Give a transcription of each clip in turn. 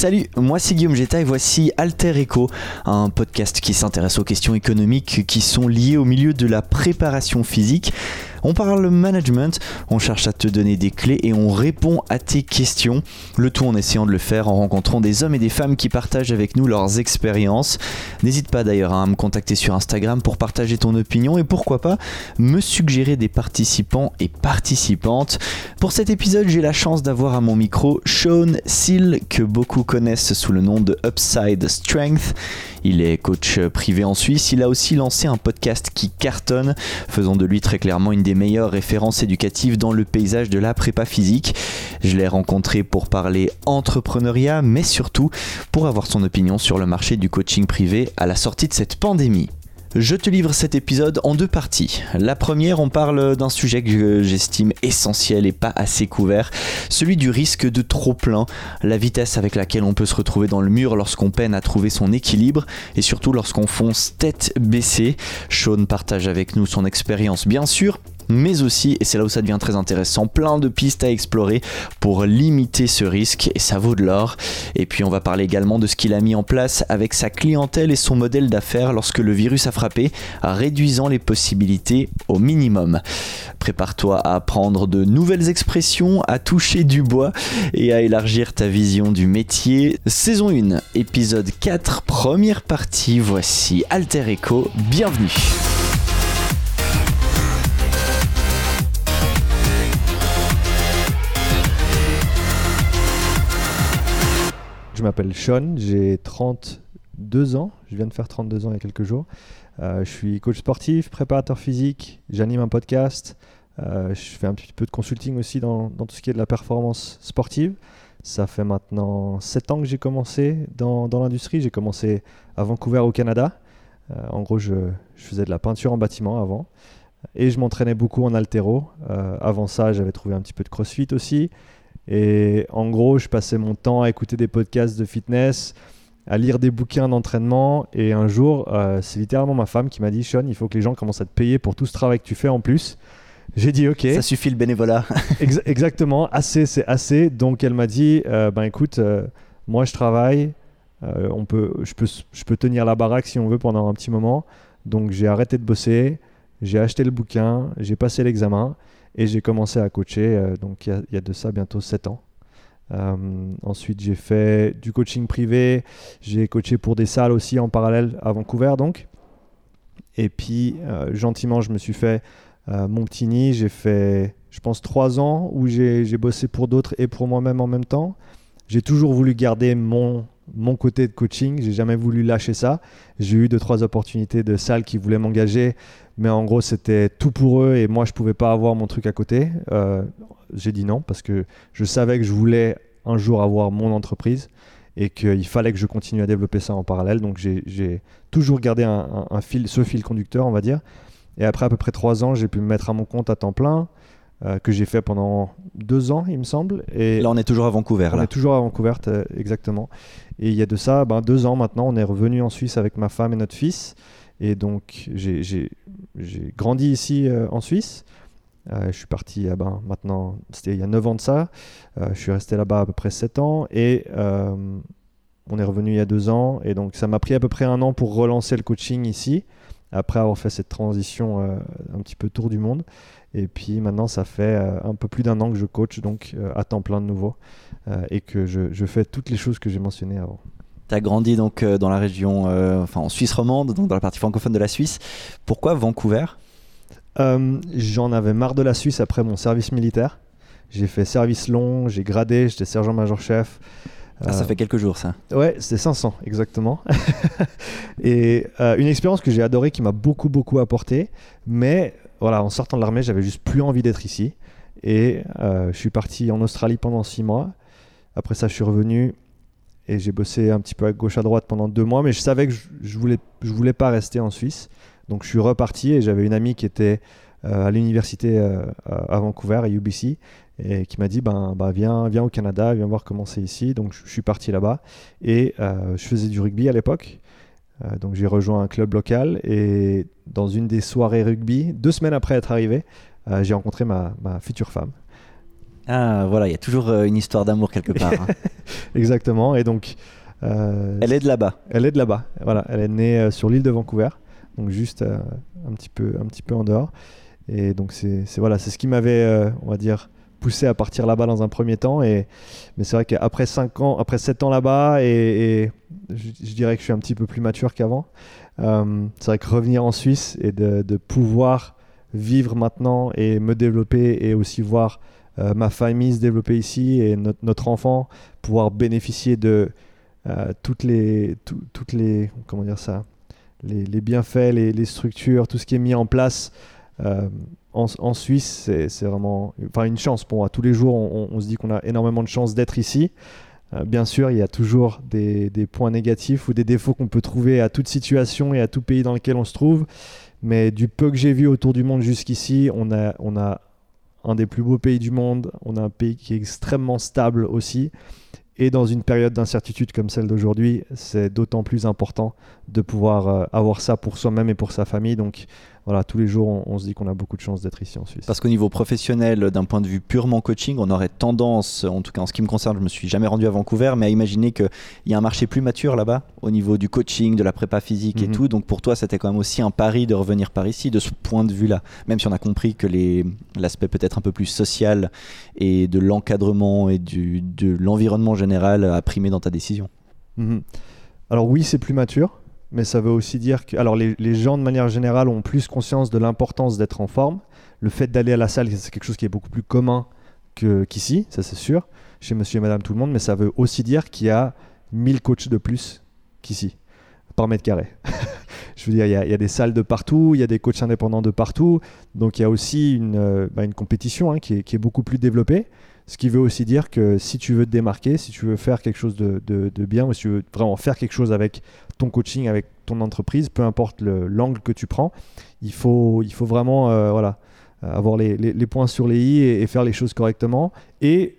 Salut, moi c'est Guillaume Jetta et voici Alter Echo, un podcast qui s'intéresse aux questions économiques qui sont liées au milieu de la préparation physique. On parle management, on cherche à te donner des clés et on répond à tes questions. Le tout en essayant de le faire en rencontrant des hommes et des femmes qui partagent avec nous leurs expériences. N'hésite pas d'ailleurs à me contacter sur Instagram pour partager ton opinion et pourquoi pas me suggérer des participants et participantes. Pour cet épisode, j'ai la chance d'avoir à mon micro Sean Seal que beaucoup connaissent sous le nom de Upside Strength. Il est coach privé en Suisse. Il a aussi lancé un podcast qui cartonne, faisant de lui très clairement une meilleures références éducatives dans le paysage de la prépa physique. Je l'ai rencontré pour parler entrepreneuriat, mais surtout pour avoir son opinion sur le marché du coaching privé à la sortie de cette pandémie. Je te livre cet épisode en deux parties. La première, on parle d'un sujet que j'estime essentiel et pas assez couvert, celui du risque de trop plein, la vitesse avec laquelle on peut se retrouver dans le mur lorsqu'on peine à trouver son équilibre et surtout lorsqu'on fonce tête baissée. Sean partage avec nous son expérience bien sûr, mais aussi, et c'est là où ça devient très intéressant, plein de pistes à explorer pour limiter ce risque, et ça vaut de l'or. Et puis on va parler également de ce qu'il a mis en place avec sa clientèle et son modèle d'affaires lorsque le virus a frappé, réduisant les possibilités au minimum. Prépare-toi à apprendre de nouvelles expressions, à toucher du bois et à élargir ta vision du métier. Saison 1, épisode 4, première partie, voici Alter Echo, bienvenue. Je m'appelle Sean, j'ai 32 ans, je viens de faire 32 ans il y a quelques jours. Euh, je suis coach sportif, préparateur physique, j'anime un podcast, euh, je fais un petit peu de consulting aussi dans, tout ce qui est de la performance sportive. Ça fait maintenant 7 ans que j'ai commencé dans, l'industrie. J'ai commencé à Vancouver au Canada. Euh, en gros, je, je, faisais de la peinture en bâtiment avant. Et je m'entraînais beaucoup en altéro. avant ça, j'avais trouvé un petit peu de crossfit aussi. Et en gros, je passais mon temps à écouter des podcasts de fitness, à lire des bouquins d'entraînement. Et un jour, euh, c'est littéralement ma femme qui m'a dit Sean, il faut que les gens commencent à te payer pour tout ce travail que tu fais en plus. J'ai dit ok. Ça suffit le bénévolat. exactement, assez c'est assez. Donc elle m'a dit euh, ben écoute, euh, moi je travaille, on peut, je, peux, je peux tenir la baraque si on veut pendant un petit moment. Donc j'ai arrêté de bosser, j'ai acheté le bouquin, j'ai passé l'examen. Et j'ai commencé à coacher, euh, donc il y, a de ça bientôt 7 ans. Euh, ensuite, j'ai fait du coaching privé. J'ai coaché pour des salles aussi en parallèle à Vancouver, donc. Et puis, euh, gentiment, je me suis fait mon petit nid. J'ai fait, je pense, 3 ans où j'ai bossé pour d'autres et pour moi-même en même temps. J'ai toujours voulu garder mon, mon côté de coaching. J'ai jamais voulu lâcher ça. J'ai eu deux trois opportunités de salles qui voulaient m'engager, mais en gros c'était tout pour eux et moi je pouvais pas avoir mon truc à côté. Euh, j'ai dit non parce que je savais que je voulais un jour avoir mon entreprise et qu'il fallait que je continue à développer ça en parallèle. Donc j'ai toujours gardé ce fil conducteur, on va dire. Et après à peu près trois ans, j'ai pu me mettre à mon compte à temps plein. Euh, que j'ai fait pendant deux ans, il me semble. Et là, on est toujours à Vancouver. On est toujours à Vancouver, exactement. Et il y a de ça ben, deux ans maintenant, on est revenu en Suisse avec ma femme et notre fils. Et donc, j'ai grandi ici euh, en Suisse. Euh, je suis parti ben, maintenant, c'était il y a 9 ans de ça. je suis resté là-bas à peu près 7 ans. Et on est revenu il y a deux ans. Et donc, ça m'a pris à peu près un an pour relancer le coaching ici, après avoir fait cette transition un petit peu tour du monde. Et puis maintenant, ça fait euh, un peu plus d'un an que je coach, donc euh, à temps plein de nouveau, euh, et que je, fais toutes les choses que j'ai mentionnées avant. Tu as grandi donc dans la région, enfin en Suisse romande, donc dans la partie francophone de la Suisse. Pourquoi Vancouver? J'en avais marre de la Suisse après mon service militaire. J'ai fait service long, j'ai gradé, j'étais sergent-major-chef. Ah, ça fait quelques jours, ça. Ouais, c'était 500, exactement. et une expérience que j'ai adorée, qui m'a beaucoup, beaucoup apporté. Mais voilà, en sortant de l'armée, j'avais juste plus envie d'être ici. Et euh, je suis parti en Australie pendant six mois. Après ça, je suis revenu et j'ai bossé un petit peu à gauche à droite pendant deux mois, mais je savais que je, je voulais, je voulais pas rester en Suisse. Donc je suis reparti et j'avais une amie qui était euh, à l'université euh, à Vancouver, à UBC, et qui m'a dit ben, bah, viens, viens au Canada, viens voir comment c'est ici. Donc je, suis parti là-bas et je faisais du rugby à l'époque. Euh, donc j'ai rejoint un club local et dans une des soirées rugby, deux semaines après être arrivé, euh, j'ai rencontré ma, future femme. Ah, voilà, il y a toujours euh, une histoire d'amour quelque part. hein. Exactement. Et donc, euh, Elle est de là-bas. elle est de là-bas. Voilà, elle est née euh, sur l'île de Vancouver, donc juste euh, un petit peu, un petit peu en dehors. Et donc c'est, voilà, c'est ce qui m'avait, euh, on va dire, poussé à partir là-bas dans un premier temps. Et mais c'est vrai qu'après 5 ans, après 7 ans là-bas, et, je, dirais que je suis un petit peu plus mature qu'avant. Euh, c'est vrai que revenir en Suisse et de, pouvoir vivre maintenant et me développer et aussi voir euh, ma famille se développer ici et notre, enfant pouvoir bénéficier de euh, toutes les tout- toutes les comment dire ça les, bienfaits les, les structures tout ce qui est mis en place euh, en, Suisse c'est vraiment une chance pour moi. Tous les jours on, se dit qu'on a énormément de chance d'être ici. Euh, bien sûr il y a toujours des, des points négatifs ou des défauts qu'on peut trouver à toute situation et à tout pays dans lequel on se trouve. Mais du peu que j'ai vu autour du monde jusqu'ici on a on a un des plus beaux pays du monde. On a un pays qui est extrêmement stable aussi. Et dans une période d'incertitude comme celle d'aujourd'hui, c'est d'autant plus important de pouvoir euh, avoir ça pour soi-même et pour sa famille. Donc voilà, tous les jours, on, on se dit qu'on a beaucoup de chance d'être ici en Suisse. Parce qu'au niveau professionnel, d'un point de vue purement coaching, on aurait tendance, en tout cas en ce qui me concerne, je me suis jamais rendu à Vancouver, mais à imaginer qu'il y a un marché plus mature là-bas, au niveau du coaching, de la prépa physique et Mhm. tout. Donc pour toi, c'était quand même aussi un pari de revenir par ici, de ce point de vue-là. Même si on a compris que l'aspect peut-être un peu plus social et de l'encadrement et du, de l'environnement général a primé dans ta décision. Mhm. Alors oui, c'est plus mature, mais ça veut aussi dire que alors les, gens de manière générale ont plus conscience de l'importance d'être en forme. Le fait d'aller à la salle, c'est quelque chose qui est beaucoup plus commun qu'ici, ça c'est sûr, chez monsieur et madame tout le monde, mais ça veut aussi dire qu'il y a 1000 coachs de plus qu'ici, par mètre carré. Je veux dire, il y, a, des salles de partout, il y a des coachs indépendants de partout, donc il y a aussi une, euh, bah, compétition hein, qui est beaucoup plus développée. Ce qui veut aussi dire que si tu veux te démarquer, si tu veux faire quelque chose de, bien, ou si tu veux vraiment faire quelque chose avec ton coaching, avec ton entreprise, peu importe le- l'angle que tu prends, il faut, il faut vraiment euh, voilà, euh, avoir les, les- points sur les i et, faire les choses correctement et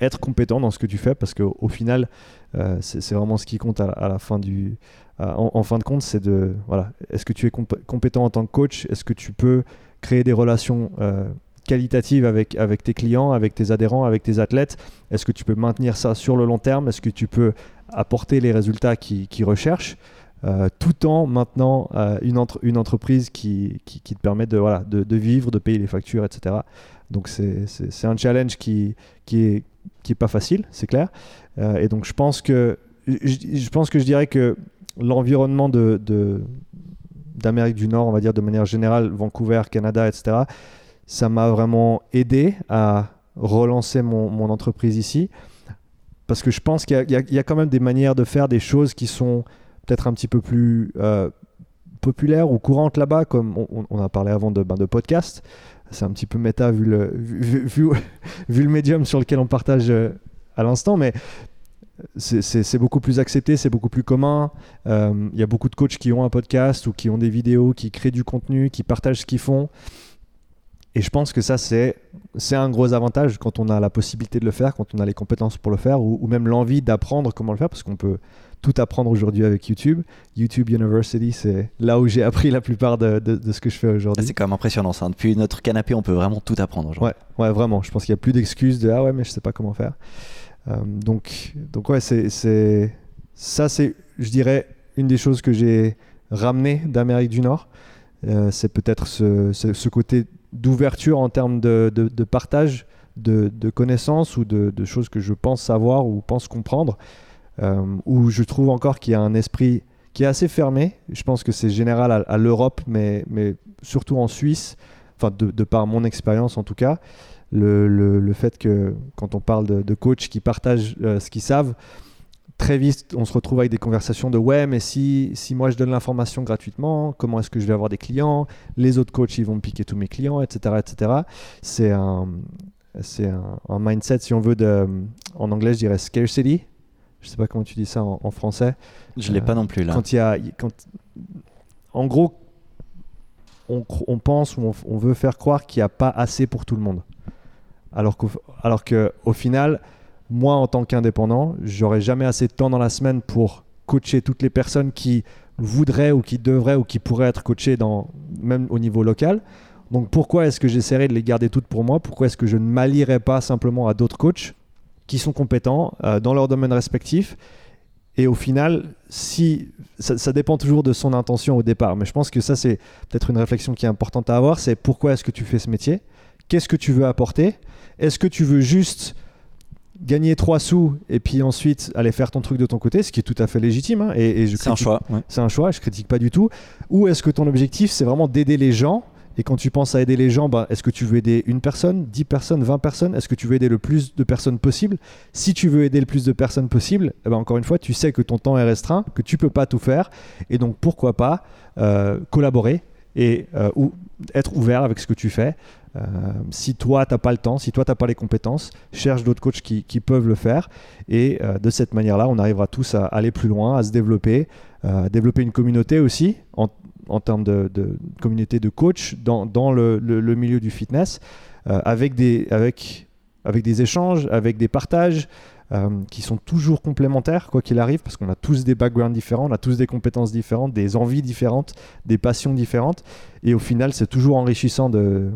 être compétent dans ce que tu fais parce qu'au au final, euh, c'est vraiment ce qui compte à, la- fin du. en, fin de compte, c'est de. Voilà, est-ce que tu es comp- compétent en tant que coach? Est-ce que tu peux créer des relations qualitatives avec, avec tes clients, avec tes adhérents, avec tes athlètes Est-ce que tu peux maintenir ça sur le long terme? Est-ce que tu peux apporter les résultats qu'ils qu'ils recherchent? Euh, tout en maintenant euh, une, entre- une entreprise qui, qui, qui te permet de, voilà, de, vivre, de payer les factures, etc. Donc c'est- un challenge qui, qui, qui est pas facile, c'est clair. Euh, et donc je pense que je, je pense que je dirais que l'environnement de- d'Amérique du Nord, on va dire de manière générale, Vancouver, Canada, etc., ça m'a vraiment aidé à relancer mon, entreprise ici. Parce que je pense qu'il y a- quand même des manières de faire des choses qui sont peut-être un petit peu plus euh, populaires ou courantes là-bas, comme on, a parlé avant de, ben, podcast. C'est un petit peu méta vu le, médium sur lequel on partage euh, à l'instant, mais c'est beaucoup plus accepté, c'est beaucoup plus commun. Euh, Il y a beaucoup de coachs qui ont un podcast ou qui ont des vidéos, qui créent du contenu, qui partagent ce qu'ils font. Et je pense que ça, c'est un gros avantage quand on a la possibilité de le faire, quand on a les compétences pour le faire, ou, ou même l'envie d'apprendre comment le faire, parce qu'on peut tout apprendre aujourd'hui avec YouTube. YouTube University, c'est là où j'ai appris la plupart de, de- de ce que je fais Ah, aujourd'hui. C'est quand même impressionnant ça. Depuis notre canapé, on peut vraiment tout apprendre aujourd'hui. Ouais, ouais, vraiment. Je pense qu'il n'y a plus d'excuses de ah ouais, mais je sais pas comment faire. Euh, donc, donc ouais, c'est, c'est ça, c'est, je dirais, une des choses que j'ai ramené d'Amérique du Nord. Euh, c'est peut-être ce, ce- ce côté d'ouverture en termes de, de- partage de, de connaissances ou de, choses que je pense savoir ou pense comprendre, euh, où je trouve encore qu'il y a un esprit qui est assez fermé. Je pense que c'est général à, l'Europe, mais, mais surtout en Suisse, enfin de, par mon expérience en tout cas, le, le- le fait que quand on parle de, de coachs qui partagent euh, ce qu'ils savent, très vite on se retrouve avec des conversations de ouais mais si, si moi je donne l'information gratuitement, comment est-ce que je vais avoir des clients? Les autres coachs ils vont me piquer tous mes clients, etc. etc. C'est un, c'est un, un mindset si on veut de, en anglais je dirais scarcity. Je sais pas comment tu dis ça en, en français. Je l'ai Euh, pas non plus là. Quand il y a, quand, en gros, on, on pense ou on, on veut faire croire qu'il n'y a pas assez pour tout le monde. Alors qu'au alors que, au final, moi, en tant qu'indépendant, j'aurais jamais assez de temps dans la semaine pour coacher toutes les personnes qui voudraient ou qui devraient ou qui pourraient être coachées dans, même au niveau local. Donc pourquoi est-ce que j'essaierai de les garder toutes pour moi? Pourquoi est-ce que je ne m'allierai pas simplement à d'autres coachs qui sont compétents euh, dans leur domaine respectif et au final, si ça, dépend toujours de son intention au départ, mais je pense que ça c'est peut-être une réflexion qui est importante à avoir, c'est pourquoi est-ce que tu fais ce métier? Qu'est-ce que tu veux apporter? Est-ce que tu veux juste gagner trois sous et puis ensuite aller faire ton truc de ton côté, ce qui est tout à fait légitime. Hein, et, c'est un choix. C'est un choix, je critique pas du tout. Ou est-ce que ton objectif, c'est vraiment d'aider les gens? Et quand tu penses à aider les gens, bah, est-ce que tu veux aider une personne, 10 personnes, 20 personnes? Est-ce que tu veux aider le plus de personnes possible? Si tu veux aider le plus de personnes possible, eh ben, encore une fois, tu sais que ton temps est restreint, que tu peux pas tout faire. Et donc, pourquoi pas euh, collaborer et euh, ou être ouvert avec ce que tu fais. Euh, si toi, tu n'as pas le temps, si toi, tu n'as pas les compétences, cherche d'autres coachs qui, peuvent le faire. Et euh, de cette manière-là, on arrivera tous à aller plus loin, à se développer, à développer une communauté aussi, en, termes de, communauté de coachs dans, le, milieu du fitness, avec, des, avec, avec des échanges, avec des partages. Euh, qui sont toujours complémentaires, quoi qu'il arrive, parce qu'on a tous des backgrounds différents, on a tous des compétences différentes, des envies différentes, des passions différentes. Et au final, c'est toujours enrichissant de,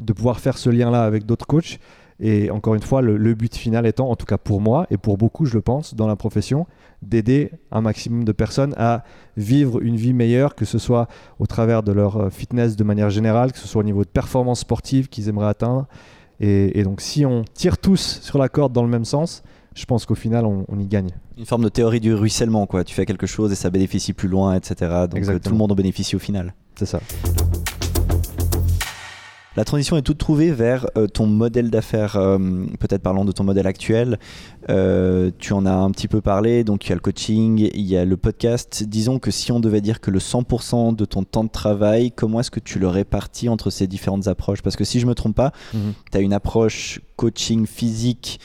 de pouvoir faire ce lien-là avec d'autres coachs. Et encore une fois, le, but final étant, en tout cas pour moi et pour beaucoup, je le pense, dans la profession, d'aider un maximum de personnes à vivre une vie meilleure, que ce soit au travers de leur euh, fitness de manière générale, que ce soit au niveau de performance sportive qu'ils aimeraient atteindre. et, donc si on tire tous sur la corde dans le même sens, je pense qu'au final, on, y gagne. Une forme de théorie du ruissellement, quoi. Tu fais quelque chose et ça bénéficie plus loin, etc. Donc euh, tout le monde en bénéficie au final. C'est ça. La transition est toute trouvée vers euh, ton modèle d'affaires, euh, peut-être parlons de ton modèle actuel. tu en as un petit peu parlé, donc il y a le coaching, il y a le podcast. Disons que si on devait dire que le 100% de ton temps de travail, comment est-ce que tu le répartis entre ces différentes approches? Parce que si je me trompe pas, mhm. tu as une approche coaching physique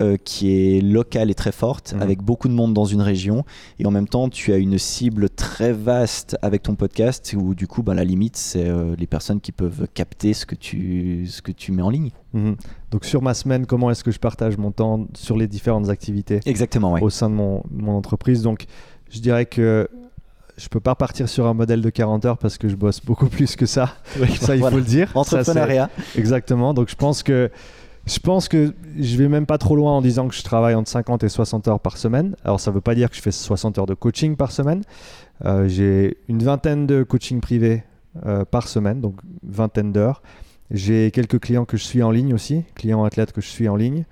euh, qui est locale et très forte, mhm. avec beaucoup de monde dans une région. Et en même temps, tu as une cible très vaste avec ton podcast, où du coup, ben, la limite, c'est euh, les personnes qui peuvent capter ce que tu, ce que tu mets en ligne. Mhm. Donc sur ma semaine, comment est-ce que je partage mon temps sur les différentes activités Exactement, au sein de mon, mon entreprise? Donc je dirais que je peux pas partir sur un modèle de 40 heures parce que je bosse beaucoup plus que ça. ça, il faut le dire. Entrepreneuriat. exactement. Donc, je pense que je pense que je vais même pas trop loin en disant que je travaille entre 50 et 60 heures par semaine. Alors ça ne veut pas dire que je fais 60 heures de coaching par semaine. Euh, j'ai une vingtaine de coaching privés euh, par semaine, donc vingtaine d'heures. J'ai quelques clients que je suis en ligne aussi, clients athlètes que je suis en ligne.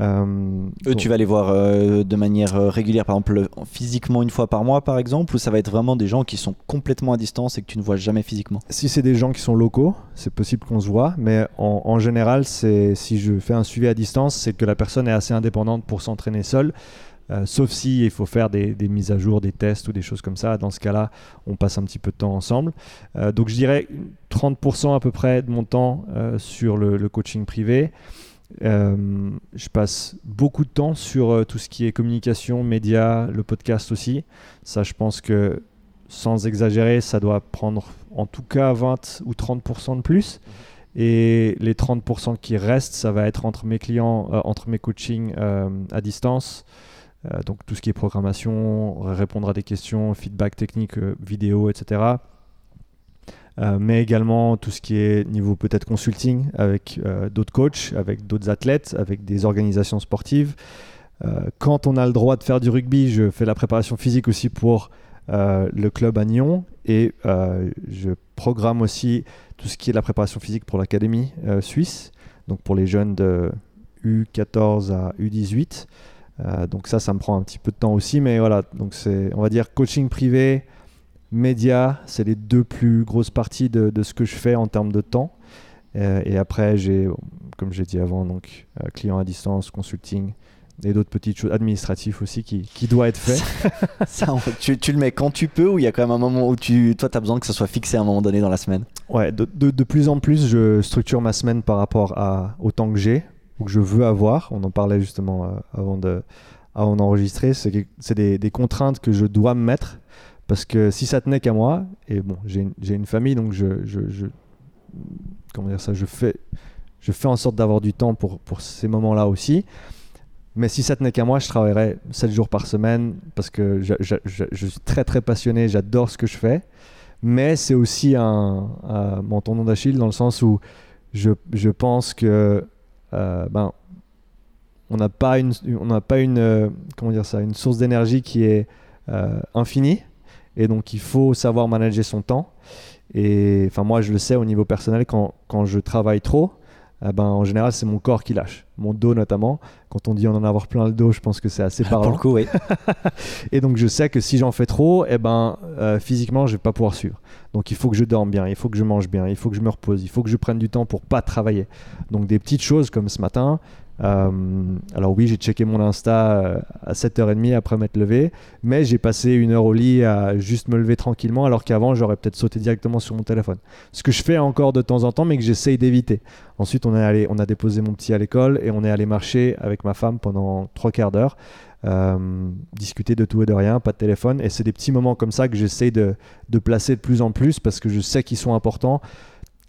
Euh, Eux, tu vas les voir euh, de manière euh, régulière, par exemple physiquement une fois par mois, par exemple, ou ça va être vraiment des gens qui sont complètement à distance et que tu ne vois jamais physiquement? Si c'est des gens qui sont locaux, c'est possible qu'on se voit, mais en, général, c'est si je fais un suivi à distance, c'est que la personne est assez indépendante pour s'entraîner seule. sauf si il faut faire des, mises à jour, des tests ou des choses comme ça. Dans ce cas-là, on passe un petit peu de temps ensemble. donc je dirais 30% à peu près de mon temps sur le coaching privé. Euh, je passe beaucoup de temps sur euh, tout ce qui est communication, médias, le podcast aussi. Ça, je pense que sans exagérer, ça doit prendre en tout cas 20 ou 30% de plus. Et les 30% qui restent, ça va être entre mes clients, euh, entre mes coachings à distance. donc tout ce qui est programmation, répondre à des questions, feedback technique, vidéo, etc. Euh, mais également tout ce qui est niveau peut-être consulting avec euh, d'autres coachs, avec d'autres athlètes, avec des organisations sportives. Euh, quand on a le droit de faire du rugby, je fais la préparation physique aussi pour le club à Nyon et je programme aussi tout ce qui est la préparation physique pour l'académie suisse, donc pour les jeunes de U14 à U18. donc ça, ça me prend un petit peu de temps aussi, mais voilà, donc c'est, on va dire, coaching privé, médias, c'est les deux plus grosses parties de, ce que je fais en termes de temps. Euh, et après, j'ai, comme j'ai dit avant, donc euh, client à distance, consulting et d'autres petites choses administratives aussi qui, qui doivent être fait. ça, tu, tu, le mets quand tu peux ou il y a quand même un moment où tu, toi, tu as besoin que ça soit fixé à un moment donné dans la semaine? Ouais, de, de, plus en plus, je structure ma semaine par rapport à, au temps que j'ai ou que je veux avoir. On en parlait justement euh, avant, de, avant d'enregistrer. C'est, c'est des, des contraintes que je dois me mettre parce que si ça tenait qu'à moi, et bon, j'ai une, famille, donc je, comment dire ça, je fais, je fais en sorte d'avoir du temps pour, pour ces moments-là aussi. Mais si ça tenait qu'à moi, je travaillerais 7 jours par semaine parce que je, suis très très passionné, j'adore ce que je fais. mais c'est aussi un, un- mon tendon d'Achille dans le sens où je, je pense que euh, ben, on n'a pas une, on n'a pas une, euh, comment dire ça, une source d'énergie qui est euh, infinie, et donc il faut savoir manager son temps. Et enfin moi je le sais au niveau personnel quand, quand je travaille trop, eh ben, en général c'est mon corps qui lâche, mon dos notamment. Quand on dit en en avoir plein le dos, je pense que c'est assez Pour parlant. le coup, oui. Et donc je sais que si j'en fais trop, eh ben, euh, physiquement je vais pas pouvoir suivre. Donc il faut que je dorme bien, il faut que je mange bien, il faut que je me repose, il faut que je prenne du temps pour pas travailler. Donc des petites choses comme ce matin. Euh, alors oui, j'ai checké mon Insta euh, à 7h30 après m'être levé, mais j'ai passé une heure au lit à juste me lever tranquillement, alors qu'avant j'aurais peut-être sauté directement sur mon téléphone. Ce que je fais encore de temps en temps, mais que j'essaye d'éviter. Ensuite, on est allé, on a déposé mon petit à l'école et on est allé marcher avec ma femme pendant trois quarts d'heure. Euh, discuter de tout et de rien, pas de téléphone. Et c'est des petits moments comme ça que j'essaie de, de placer de plus en plus parce que je sais qu'ils sont importants.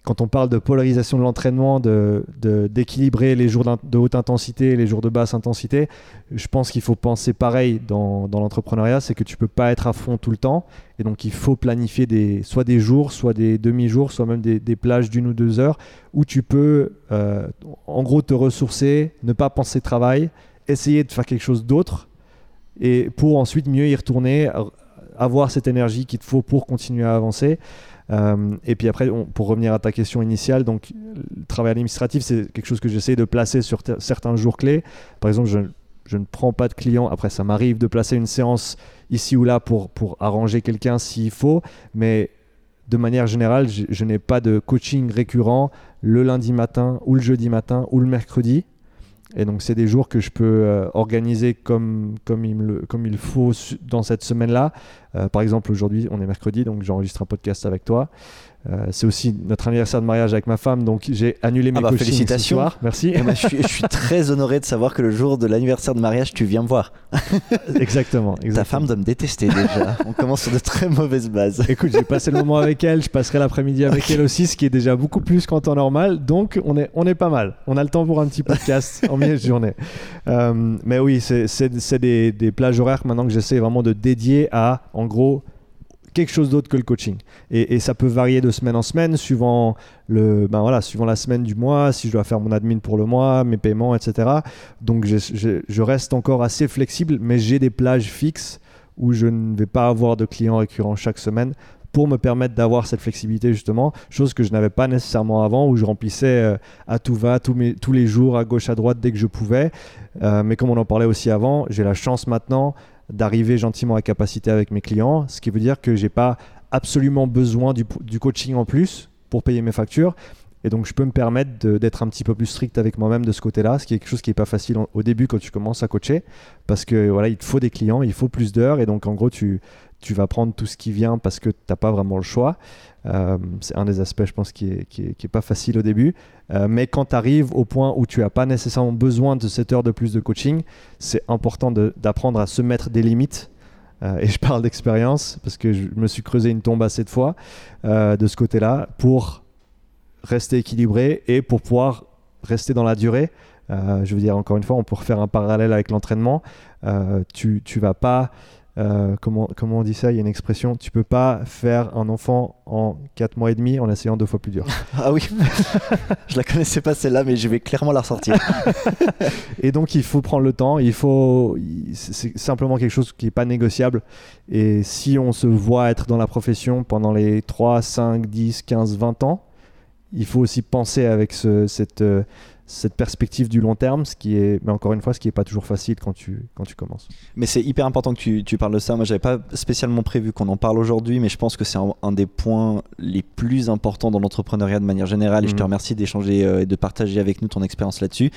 Quand on parle de polarisation de l'entraînement, de, de- d'équilibrer les jours de haute intensité et les jours de basse intensité, je pense qu'il faut penser pareil dans, dans l'entrepreneuriat, c'est que tu peux pas être à fond tout le temps. Et donc il faut planifier des, soit des jours, soit des demi-jours, soit même des, des plages d'une ou deux heures où tu peux euh, en gros te ressourcer, ne pas penser travail, essayer de faire quelque chose d'autre et pour ensuite mieux y retourner, avoir cette énergie qu'il te faut pour continuer à avancer. Euh, et puis après, pour revenir à ta question initiale, donc le travail administratif, c'est quelque chose que j'essaie de placer sur certains jours clés. Par exemple, je, ne prends pas de clients. Après, ça m'arrive de placer une séance ici ou là pour, pour arranger quelqu'un s'il faut, mais de manière générale, je, n'ai pas de coaching récurrent le lundi matin ou le jeudi matin ou le mercredi. Et donc, c'est des jours que je peux euh, organiser comme, comme, il me comme il faut dans cette semaine-là. Euh, par exemple, aujourd'hui, on est mercredi, donc j'enregistre un podcast avec toi. Euh, c'est aussi notre anniversaire de mariage avec ma femme, donc j'ai annulé mes Ah bah, coachings ce félicitations. soir. Merci. Et moi, je, suis, je suis très honoré de savoir que le jour de l'anniversaire de mariage, tu viens me voir. exactement, Ta exactement. femme doit me détester déjà. On commence sur de très mauvaises bases. Écoute, j'ai passé le moment avec elle, je passerai l'après-midi avec elle aussi, ce qui est déjà beaucoup plus qu'en temps normal. Donc, on est, on est pas mal. On a le temps pour un petit podcast en milieu de journée. Euh, mais oui, c'est des, des plages horaires maintenant que j'essaie vraiment de dédier à, en gros, quelque chose d'autre que le coaching. Et, ça peut varier de semaine en semaine, suivant, le, ben voilà, suivant la semaine du mois, si je dois faire mon admin pour le mois, mes paiements, etc. Donc, je, reste encore assez flexible, mais j'ai des plages fixes où je ne vais pas avoir de clients récurrents chaque semaine pour me permettre d'avoir cette flexibilité justement, chose que je n'avais pas nécessairement avant où je remplissais euh, à tout va tous les jours à gauche à droite dès que je pouvais. Euh, mais comme on en parlait aussi avant, j'ai la chance maintenant d'arriver gentiment à capacité avec mes clients, ce qui veut dire que j'ai pas absolument besoin du, du coaching en plus pour payer mes factures. Et donc, je peux me permettre d'être un petit peu plus strict avec moi-même de ce côté-là, ce qui est quelque chose qui n'est pas facile au début quand tu commences à coacher, parce que voilà, il te faut des clients, il faut plus d'heures, et donc en gros, tu, tu vas prendre tout ce qui vient parce que tu n'as pas vraiment le choix. Euh, c'est un des aspects, je pense, qui est, qui est, qui est pas facile au début. Euh, mais quand tu arrives au point où tu n'as pas nécessairement besoin de cette heure de plus de coaching, c'est important d'apprendre à se mettre des limites. Euh, et je parle d'expérience parce que je me suis creusé une tombe assez de fois de ce côté-là pour rester équilibré et pour pouvoir rester dans la durée. Euh, je veux dire, encore une fois, on peut refaire un parallèle avec l'entraînement. Euh, tu ne vas pas euh, comment, comment on dit ça? Il y a une expression. Tu peux pas faire un enfant en 4 mois et demi en essayant deux fois plus dur. Ah oui, je la connaissais pas celle-là, mais je vais clairement la ressortir. Et donc, il faut prendre le temps. Il faut. C'est simplement quelque chose qui n'est pas négociable. Et si on se voit être dans la profession pendant les 3, 5, 10, 15, 20 ans, il faut aussi penser avec ce- cette, euh, cette perspective du long terme, ce qui est, mais encore une fois, ce qui n'est pas toujours facile quand tu, quand tu commences. Mais c'est hyper important que tu, tu parles de ça. Moi, j'avais pas spécialement prévu qu'on en parle aujourd'hui, mais je pense que c'est un, un des points les plus importants dans l'entrepreneuriat de manière générale. Et je te Mhm. remercie d'échanger euh, et de partager avec nous ton expérience là-dessus.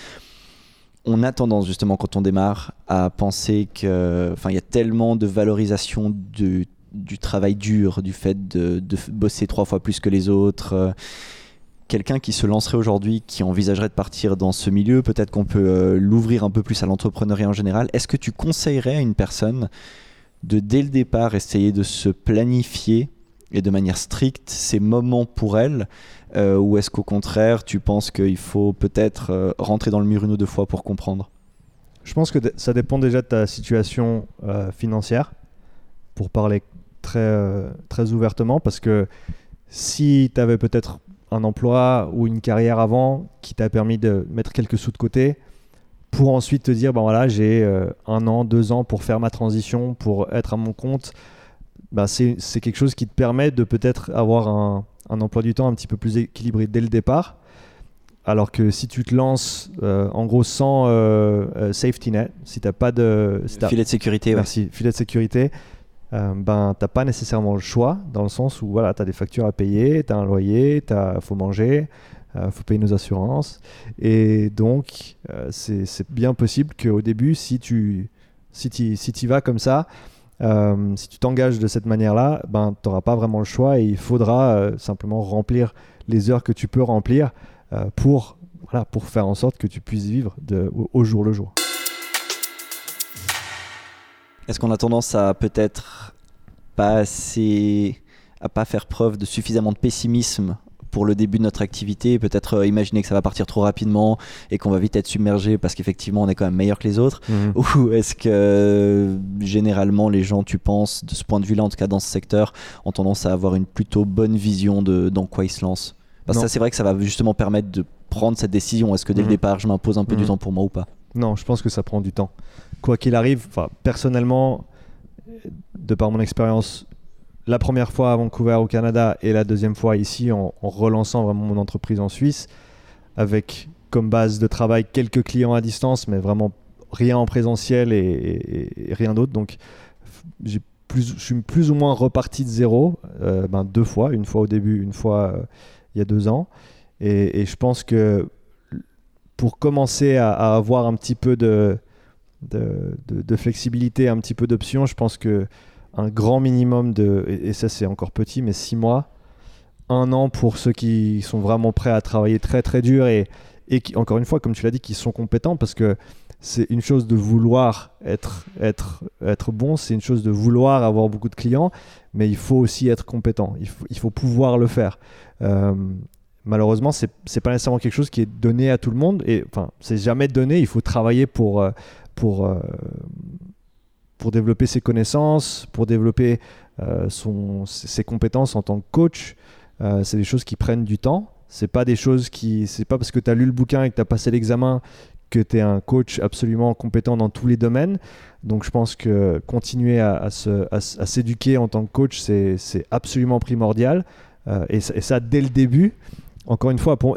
On a tendance justement quand on démarre à penser que, enfin, il y a tellement de valorisation du, du travail dur, du fait de, bosser trois fois plus que les autres. Quelqu'un qui se lancerait aujourd'hui, qui envisagerait de partir dans ce milieu, peut-être qu'on peut euh, l'ouvrir un peu plus à l'entrepreneuriat en général. Est-ce que tu conseillerais à une personne de dès le départ essayer de se planifier et de manière stricte ces moments pour elle euh, ou est-ce qu'au contraire tu penses qu'il faut peut-être euh, rentrer dans le mur une ou deux fois pour comprendre? Je pense que ça dépend déjà de ta situation financière, pour parler très, très ouvertement parce que si tu avais peut-être un emploi ou une carrière avant qui t'a permis de mettre quelques sous de côté pour ensuite te dire, ben voilà, j'ai euh, un an, deux ans pour faire ma transition, pour être à mon compte, ben c'est quelque chose qui te permet de peut-être avoir un, un emploi du temps un petit peu plus équilibré dès le départ. Alors que si tu te lances euh, en gros sans euh, safety net, si tu n'as pas de filet de sécurité, merci, filet de sécurité, ben t'as pas nécessairement le choix dans le sens où voilà, tu as des factures à payer, tu as un loyer, il faut manger, il faut payer nos assurances. Et donc, c'est bien possible qu'au début, si tu si y, si vas comme ça, si tu t'engages de cette manière-là, ben, tu n'auras pas vraiment le choix et il faudra simplement remplir les heures que tu peux remplir euh, pour, voilà, pour faire en sorte que tu puisses vivre de, au, jour le jour. Est-ce qu'on a tendance à peut-être pas assez, à pas faire preuve de suffisamment de pessimisme pour le début de notre activité, peut-être euh, imaginer que ça va partir trop rapidement et qu'on va vite être submergé parce qu'effectivement on est quand même meilleur que les autres? Mhm. Ou est-ce que généralement les gens, tu penses, de ce point de vue-là, en tout cas dans ce secteur, ont tendance à avoir une plutôt bonne vision de dans quoi ils se lancent? Parce que ça, c'est vrai que ça va justement permettre de prendre cette décision. Est-ce que dès le mhm. départ, je m'impose un peu du mhm. temps pour moi ou pas? Non, je pense que ça prend du temps. Quoi qu'il arrive, personnellement, de par mon expérience, la première fois à Vancouver au Canada et la deuxième fois ici en, relançant vraiment mon entreprise en Suisse, avec comme base de travail quelques clients à distance, mais vraiment rien en présentiel et, rien d'autre. Donc, je suis plus ou moins reparti de zéro, euh, ben, deux fois, une fois au début, une fois euh, il y a deux ans. Et, je pense que pour commencer à, avoir un petit peu de, de, flexibilité, un petit peu d'options, je pense que un grand minimum de, et, ça c'est encore petit, mais six mois, un an pour ceux qui sont vraiment prêts à travailler très très dur et, et qui, encore une fois, comme tu l'as dit, qui sont compétents parce que c'est une chose de vouloir être, être, être bon, c'est une chose de vouloir avoir beaucoup de clients, mais il faut aussi être compétent, il faut, il faut pouvoir le faire. Euh, malheureusement, c'est n'est pas nécessairement quelque chose qui est donné à tout le monde, et enfin, c'est jamais donné, il faut travailler pour, euh, pour, euh, pour développer ses connaissances, pour développer son, ses compétences en tant que coach. c'est des choses qui prennent du temps. C'est pas des choses qui. C'est pas parce que tu as lu le bouquin et que tu as passé l'examen que tu es un coach absolument compétent dans tous les domaines. Donc je pense que continuer à, s'éduquer en tant que coach, c'est absolument primordial. Euh, et, ça dès le début. Encore une fois, pour,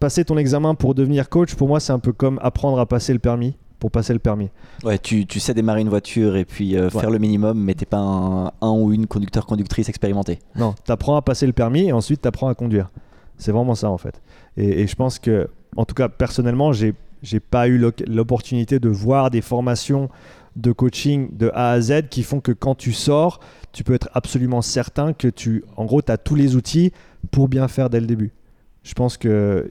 passer ton examen pour devenir coach, pour moi, c'est un peu comme apprendre à passer le permis pour passer le permis. Ouais, tu, tu sais démarrer une voiture et puis euh, faire le minimum, mais t'es pas un, un, ou une conducteur-conductrice expérimenté. Non, tu apprends à passer le permis et ensuite tu apprends à conduire. C'est vraiment ça en fait. Et, et, je pense que en tout cas, personnellement, j'ai n'ai pas eu l'opportunité de voir des formations de coaching de A à Z qui font que quand tu sors, tu peux être absolument certain que tu, en gros, tu as tous les outils pour bien faire dès le début. Je pense que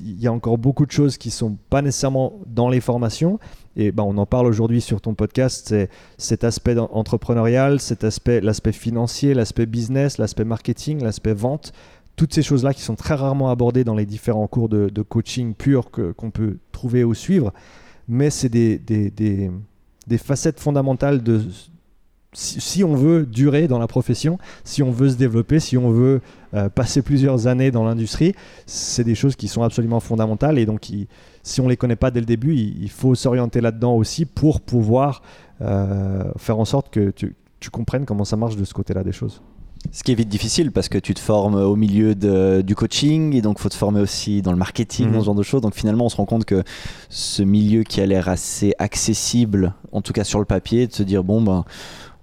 il y a encore beaucoup de choses qui sont pas nécessairement dans les formations. Et ben, on en parle aujourd'hui sur ton podcast c'est cet aspect entrepreneurial cet aspect l'aspect financier l'aspect business l'aspect marketing l'aspect vente. Toutes ces choses-là qui sont très rarement abordées dans les différents cours de, coaching pur qu'on peut trouver ou suivre, mais c'est des, des, des, facettes fondamentales de si, on veut durer dans la profession, si on veut se développer, si on veut euh, passer plusieurs années dans l'industrie, c'est des choses qui sont absolument fondamentales et donc si on les connaît pas dès le début, il, faut s'orienter là-dedans aussi pour pouvoir euh, faire en sorte que tu, tu comprennes comment ça marche de ce côté-là des choses. Ce qui est vite difficile parce que tu te formes au milieu de, du coaching et donc faut te former aussi dans le marketing, dans ce mhm. genre de choses. Donc finalement, on se rend compte que ce milieu qui a l'air assez accessible, en tout cas sur le papier, de se dire bon ben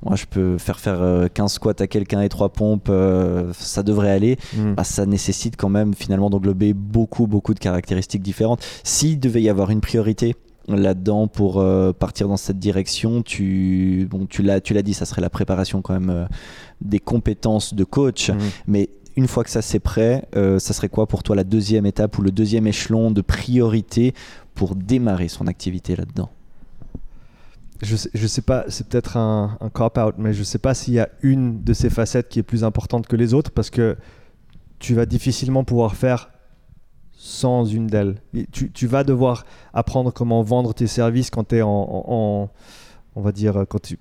moi je peux faire faire 15 euh, squats à quelqu'un et 3 pompes, euh, ça devrait aller. Mhm. Bah, ça nécessite quand même finalement d'englober beaucoup beaucoup de caractéristiques différentes. S'il devait y avoir une priorité là-dedans pour euh, partir dans cette direction tu bon tu l'as tu l'as dit ça serait la préparation quand même euh, des compétences de coach mhm. mais une fois que ça c'est prêt euh, ça serait quoi pour toi la deuxième étape ou le deuxième échelon de priorité pour démarrer son activité là-dedans? Je sais, je sais pas, c'est peut-être un, cop-out, mais je sais pas s'il y a une de ces facettes qui est plus importante que les autres parce que tu vas difficilement pouvoir faire sans une d'elles. Tu, tu, vas devoir apprendre comment vendre tes services quand tu es en, on va dire, quand tu,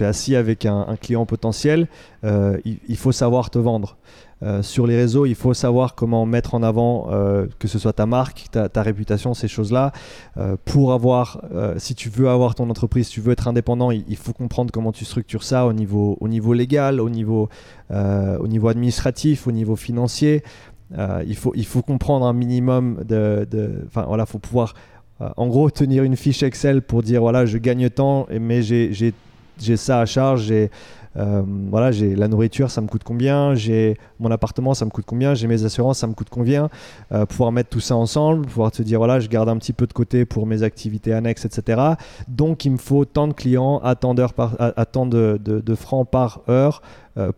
es assis avec un, client potentiel, euh, il, faut savoir te vendre. Euh, sur les réseaux, il faut savoir comment mettre en avant euh, que ce soit ta marque, ta, ta réputation, ces choses-là. Pour avoir, si tu veux avoir ton entreprise, si tu veux être indépendant, il, faut comprendre comment tu structures ça au niveau, au niveau légal, au niveau, au niveau administratif, au niveau financier. Il, faut, comprendre un minimum de. de- Enfin, voilà, faut pouvoir. Euh, en gros, tenir une fiche Excel pour dire voilà, je gagne et- mais j'ai- ça à charge, j'ai euh, voilà, j'ai la nourriture, ça me coûte combien, j'ai mon appartement, ça me coûte combien, j'ai mes assurances, ça me coûte combien, Euh, pouvoir mettre tout ça ensemble, pouvoir te dire voilà, je garde un petit peu de côté pour mes activités annexes, etc. Donc il me faut tant de clients à tant, par, à, tant de, francs par heure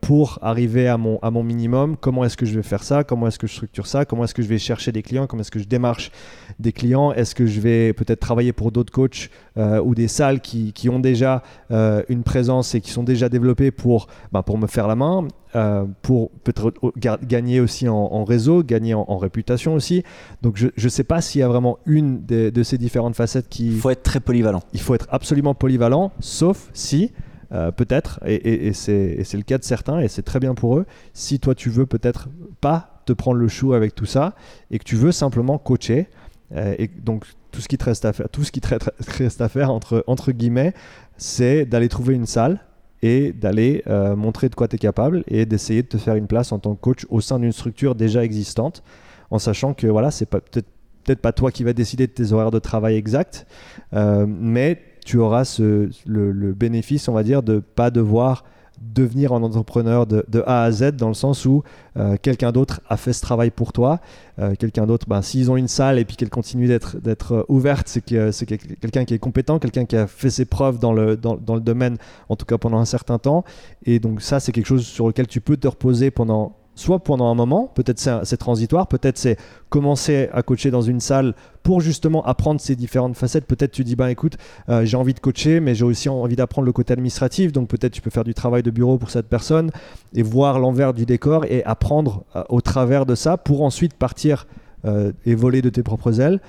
pour arriver à mon, à mon minimum. Comment est-ce que je vais faire ça? Comment est-ce que je structure ça? Comment est-ce que je vais chercher des clients? Comment est-ce que je démarche des clients? Est-ce que je vais peut-être travailler pour d'autres coachs euh, ou des salles qui, qui ont déjà euh, une présence et qui sont déjà développées pour, bah, pour me faire la main euh, pour peut-être gagner aussi en, en réseau, gagner en, en réputation aussi. Donc je ne sais pas s'il y a vraiment une des- de ces différentes facettes qui, Il faut être très polyvalent. il faut être absolument polyvalent, sauf si, euh, peut-être, et, c'est le cas de certains, et c'est très bien pour eux, si toi tu veux peut-être pas te prendre le chou avec tout ça, et que tu veux simplement coacher, euh, et donc tout ce qui te reste à faire, tout ce qui te re- reste à faire entre, entre guillemets, c'est d'aller trouver une salle et d'aller euh, montrer de quoi tu es capable et d'essayer de te faire une place en tant que coach au sein d'une structure déjà existante, en sachant que voilà, c'est peut-être pas toi qui va décider de tes horaires de travail exacts, mais tu auras le, bénéfice, on va dire, de pas devoir devenir un entrepreneur de, A à Z dans le sens où euh, quelqu'un d'autre a fait ce travail pour toi. Euh, quelqu'un d'autre, ben, s'ils ont une salle et puis qu'elle continue d'être euh, ouverte, c'est que c'est que quelqu'un qui est compétent, quelqu'un qui a fait ses preuves dans le domaine, en tout cas pendant un certain temps. Et donc ça, c'est quelque chose sur lequel tu peux te reposer pendant soit pendant un moment, peut-être c'est transitoire, peut-être c'est commencer à coacher dans une salle pour justement apprendre ces différentes facettes. Peut-être tu dis, ben écoute, euh, j'ai envie de coacher, mais j'ai aussi envie d'apprendre le côté administratif, donc peut-être tu peux faire du travail de bureau pour cette personne et voir l'envers du décor et apprendre euh, au travers de ça pour ensuite partir euh, et voler de tes propres ailes.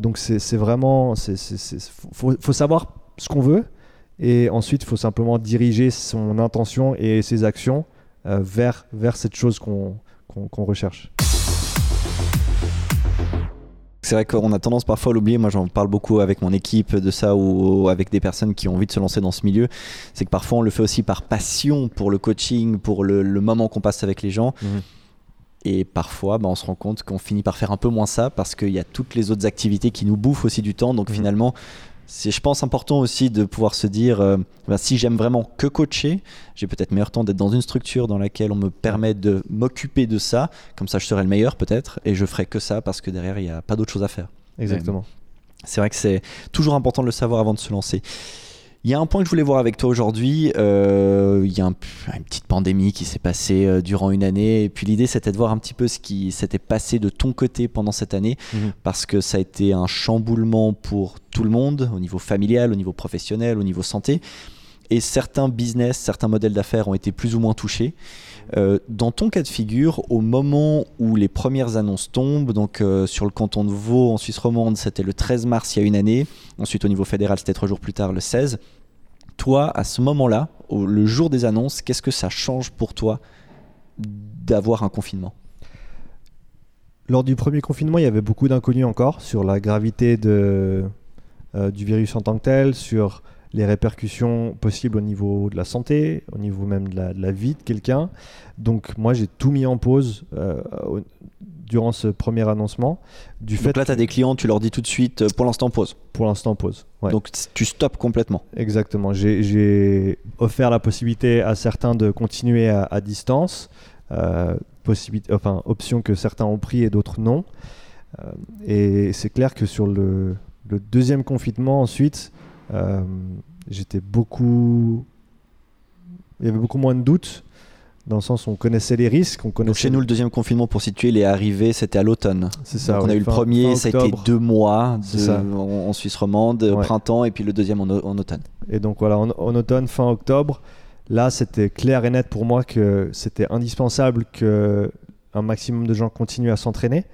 Donc c'est vraiment, il faut, faut savoir ce qu'on veut et ensuite il faut simplement diriger son intention et ses actions vers, vers cette chose qu'on recherche. C'est vrai qu'on a tendance parfois à l'oublier. Moi, j'en parle beaucoup avec mon équipe de ça ou avec des personnes qui ont envie de se lancer dans ce milieu. C'est que parfois, on le fait aussi par passion pour le coaching, pour le, le moment qu'on passe avec les gens. Mhm. Et parfois, bah, on se rend compte qu'on finit par faire un peu moins ça parce qu'il y a toutes les autres activités qui nous bouffent aussi du temps. Donc Mhm. finalement, c'est, je pense, important aussi de pouvoir se dire euh, bah, si j'aime vraiment que coacher, j'ai peut-être meilleur temps d'être dans une structure dans laquelle on me permet de m'occuper de ça. Comme ça, je serai le meilleur peut-être et je ferai que ça parce que derrière, il n'y a pas d'autre chose à faire. Exactement. C'est vrai que c'est toujours important de le savoir avant de se lancer. Il y a un point que je voulais voir avec toi aujourd'hui. Euh, il y a un- une petite pandémie qui s'est passée euh, durant une année. Et puis l'idée, c'était de voir un petit peu ce qui s'était passé de ton côté pendant cette année. Mhm. Parce que ça a été un chamboulement pour tout le monde, au niveau familial, au niveau professionnel, au niveau santé. Et certains business, certains modèles d'affaires ont été plus ou moins touchés. Euh, dans ton cas de figure, au moment où les premières annonces tombent, donc euh, sur le canton de Vaud en Suisse romande, c'était le 13 mars il y a une année. Ensuite, au niveau fédéral, c'était trois jours plus tard, le 16. Toi, à ce moment-là, le jour des annonces, qu'est-ce que ça change pour toi d'avoir un confinement? Lors du premier confinement, il y avait beaucoup d'inconnus encore sur la gravité euh, du virus en tant que tel, sur les répercussions possibles au niveau de la santé, au niveau même de la, vie de quelqu'un. Donc moi, j'ai tout mis en pause euh, durant ce premier annoncement. Du fait Donc là, tu as des clients, tu leur dis tout de suite, euh, pour l'instant, pause. pour l'instant pause. Ouais. Donc tu stoppes complètement. Exactement. J'ai- offert la possibilité à certains de continuer à, à distance, euh, possibilité, enfin, option que certains ont pris et d'autres non. Euh, et c'est clair que sur le, le deuxième confinement, ensuite, j'étais beaucoup. Il y avait beaucoup moins de doutes, dans le sens où on connaissait les risques, on Donc connaissait. chez nous, le deuxième confinement, pour situer, il est arrivé, c'était à l'automne. c'est ça. Donc on a eu le premier, ça a été deux mois de- ça. en, en Suisse romande, au printemps, et puis le deuxième en automne. Et donc voilà, en, en automne, fin octobre, là, c'était clair et net pour moi que c'était indispensable que un maximum de gens continuent à s'entraîner,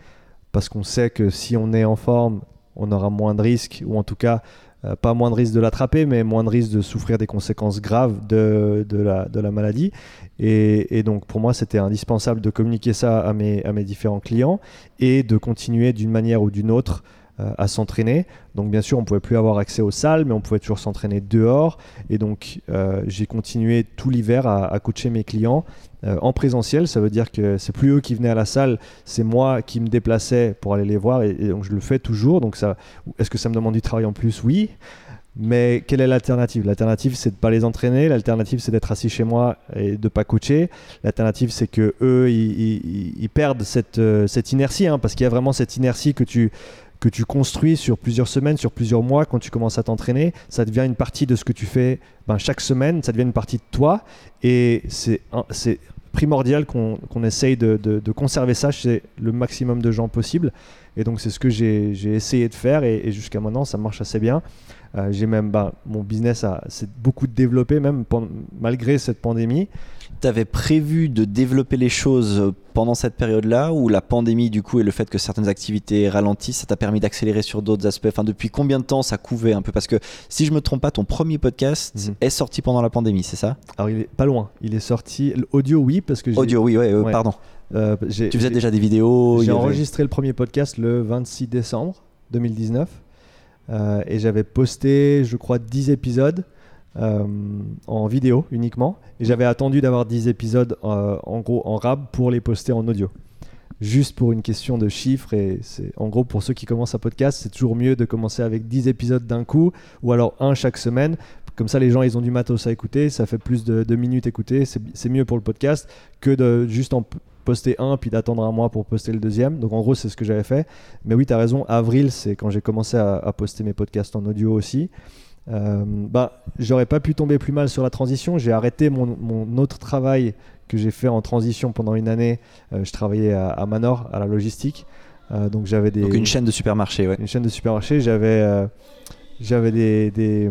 parce qu'on sait que si on est en forme, on aura moins de risques, ou en tout cas, euh, pas moins de risque de l'attraper, mais moins de risque de souffrir des conséquences graves de, de, la, de la, maladie. Et, donc pour moi, c'était indispensable de communiquer ça à mes, à mes différents clients et de continuer d'une manière ou d'une autre euh, à s'entraîner. Donc bien sûr, on pouvait plus avoir accès aux salles, mais on pouvait toujours s'entraîner dehors. Et donc euh, j'ai continué tout l'hiver à, coacher mes clients en présentiel. Ça veut dire que c'est plus eux qui venaient à la salle, c'est moi qui me déplaçais pour aller les voir. Et, donc je le fais toujours. Donc ça, est-ce que ça me demande du travail en plus? Oui. Mais quelle est l'alternative? L'alternative, c'est de pas les entraîner. L'alternative, c'est d'être assis chez moi et de pas coacher. L'alternative, c'est que eux, ils, perdent cette, euh, cette inertie, hein, parce qu'il y a vraiment cette inertie que tu que tu construis sur plusieurs semaines, sur plusieurs mois, quand tu commences à t'entraîner, ça devient une partie de ce que tu fais ben, chaque semaine, ça devient une partie de toi. Et c'est primordial qu'on essaye de, de, conserver ça chez le maximum de gens possible. Et donc c'est ce que j'ai essayé de faire et, et jusqu'à maintenant ça marche assez bien. Euh, j'ai même, bah, mon business s'est beaucoup développé, même malgré cette pandémie. Tu avais prévu de développer les choses pendant cette période-là ou la pandémie du coup et le fait que certaines activités ralentissent, ça t'a permis d'accélérer sur d'autres aspects? Enfin, depuis combien de temps ça couvait un peu? Parce que si je me trompe pas, ton premier podcast mhm. est sorti pendant la pandémie, c'est ça? Alors il est pas loin. Il est sorti audio, oui, parce que audio, oui, ouais, euh, pardon. Euh, tu faisais déjà des vidéos. J'ai enregistré le premier podcast le 26 décembre 2019. Euh, et j'avais posté, je crois, 10 épisodes euh, en vidéo uniquement. Et j'avais attendu d'avoir 10 épisodes euh, en gros en rab pour les poster en audio. Juste pour une question de chiffres. Et c'est en gros pour ceux qui commencent un podcast, c'est toujours mieux de commencer avec 10 épisodes d'un coup ou alors un chaque semaine. Comme ça, les gens, ils ont du matos à écouter. Ça fait plus de, de minutes écoutées. C'est mieux pour le podcast que de juste en poster un puis d'attendre un mois pour poster le deuxième. Donc en gros, c'est ce que j'avais fait. Mais oui, tu as raison, avril, c'est quand j'ai commencé à, poster mes podcasts en audio aussi. Euh, bah, j'aurais pas pu tomber plus mal sur la transition. J'ai arrêté mon, autre travail que j'ai fait en transition pendant une année. Euh, je travaillais à, Manor, à la logistique. Euh, donc j'avais des. Donc une chaîne de supermarché, ouais. Une chaîne de supermarché. J'avais, euh, j'avais des, des,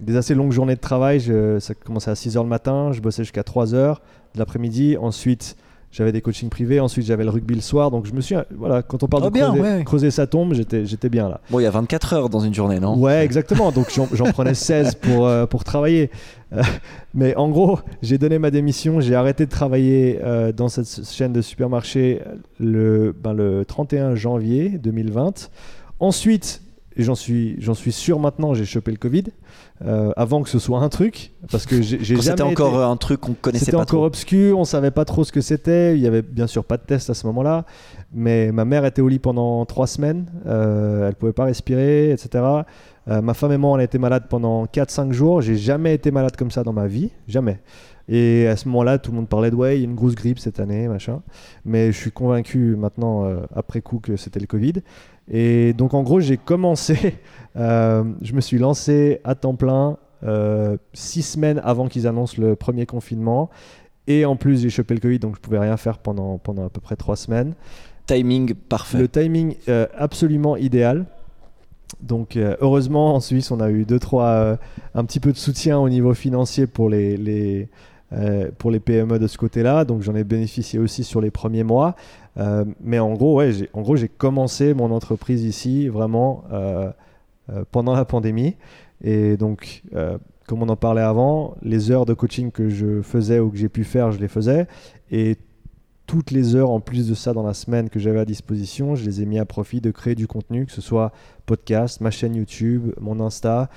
des, assez longues journées de travail. Je, ça commençait à 6 h le matin. Je bossais jusqu'à 3 h de l'après-midi. Ensuite, j'avais des coachings privés, ensuite j'avais le rugby le soir, donc je me suis, voilà, quand on parle oh, de creuser, sa tombe, j'étais, j'étais bien là. Bon, il y a 24 heures dans une journée, non? Ouais, exactement, donc j'en, prenais 16 pour, euh, pour travailler. Euh, mais en gros, j'ai donné ma démission, j'ai arrêté de travailler euh, dans cette chaîne de supermarché le, ben, le 31 janvier 2020. Ensuite, et j'en suis, j'en suis sûr maintenant, j'ai chopé le Covid. Euh, avant que ce soit un truc, parce que j'ai jamais. C'était encore un truc qu'on connaissait pas. C'était encore obscur, on savait pas trop ce que c'était. Il y avait bien sûr pas de test à ce moment-là, mais ma mère était au lit pendant trois semaines. Euh, elle pouvait pas respirer, etc. Euh, ma femme et moi, on a été malades pendant 4-5 jours. J'ai jamais été malade comme ça dans ma vie, jamais. Et à ce moment-là, tout le monde parlait de ouais, il y a une grosse grippe cette année, machin. Mais je suis convaincu maintenant, euh, après coup, que c'était le Covid. Et donc en gros, j'ai commencé, euh, je me suis lancé à temps plein euh, six semaines avant qu'ils annoncent le premier confinement. Et en plus, j'ai chopé le Covid, donc je pouvais rien faire pendant, pendant à peu près trois semaines. Timing parfait. Le timing euh, absolument idéal. Donc heureusement en Suisse on a eu deux trois un petit peu de soutien au niveau financier pour les, les pour les PME de ce côté-là. Donc j'en ai bénéficié aussi sur les premiers mois. Euh, mais en gros, ouais, en gros, j'ai commencé mon entreprise ici vraiment euh, euh, pendant la pandémie. Et donc, comme on en parlait avant, les heures de coaching que je faisais ou que j'ai pu faire, je les faisais. Et toutes les heures en plus de ça dans la semaine que j'avais à disposition, je les ai mis à profit de créer du contenu, que ce soit podcast, ma chaîne YouTube, mon Insta.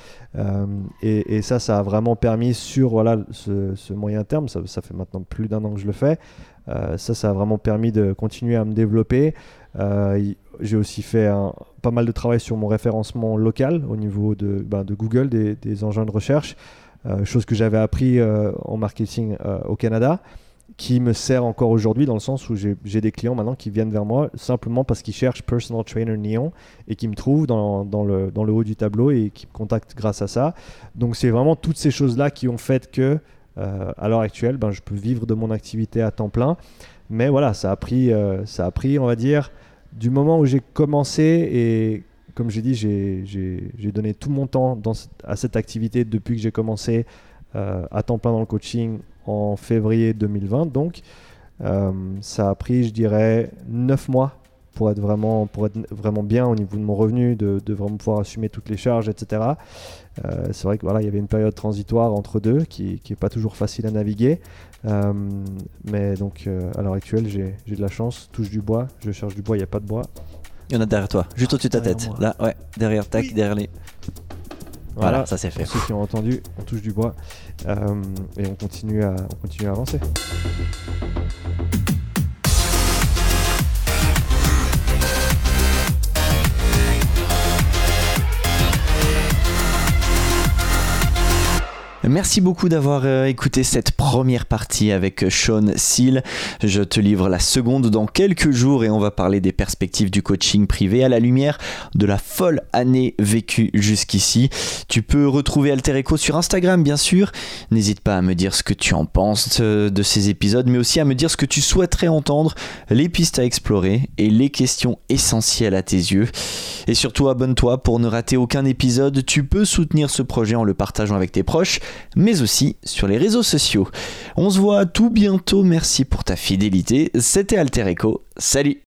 et, ça, ça a vraiment permis sur voilà, ce, moyen terme, ça, fait maintenant plus d'un an que je le fais, euh, ça, ça a vraiment permis de continuer à me développer. Euh, j'ai aussi fait pas mal de travail sur mon référencement local au niveau de, ben, Google, des, engins de recherche, euh, chose que j'avais appris en marketing au Canada qui me sert encore aujourd'hui dans le sens où j'ai des clients maintenant qui viennent vers moi simplement parce qu'ils cherchent personal trainer Neon et qui me trouvent dans, le, haut du tableau et qui me contactent grâce à ça. Donc c'est vraiment toutes ces choses-là qui ont fait que euh, à l'heure actuelle, ben, je peux vivre de mon activité à temps plein. Mais voilà, ça a pris, euh, ça a pris on va dire, du moment où j'ai commencé et comme j'ai dit, j'ai donné tout mon temps à cette activité depuis que j'ai commencé euh, à temps plein dans le coaching en février 2020. Donc, ça a pris, je dirais, 9 mois pour être vraiment, pour être vraiment bien au niveau de mon revenu, de, de vraiment pouvoir assumer toutes les charges, etc. Euh, c'est vrai que voilà, il y avait une période transitoire entre deux qui n'est pas toujours facile à naviguer. Euh, mais donc euh, à l'heure actuelle, j'ai de la chance, touche du bois, je cherche du bois, il n'y a pas de bois. Il y en a derrière toi, juste au-dessus de ta tête. moi. Là, ouais, derrière, tac, derrière les. Voilà, ça c'est fait. Pour ceux qui ont entendu, on touche du bois euh, et on continue à, on continue à avancer. Merci beaucoup d'avoir euh, écouté cette première partie avec Sean Seal. Je te livre la seconde dans quelques jours et on va parler des perspectives du coaching privé à la lumière de la folle année vécue jusqu'ici. Tu peux retrouver Alter Echo sur Instagram bien sûr. N'hésite pas à me dire ce que tu en penses euh, de ces épisodes, mais aussi à me dire ce que tu souhaiterais entendre, les pistes à explorer et les questions essentielles à tes yeux. Et surtout abonne-toi pour ne rater aucun épisode. Tu peux soutenir ce projet en le partageant avec tes proches mais aussi sur les réseaux sociaux. On se voit tout bientôt, merci pour ta fidélité, c'était Alter Echo, salut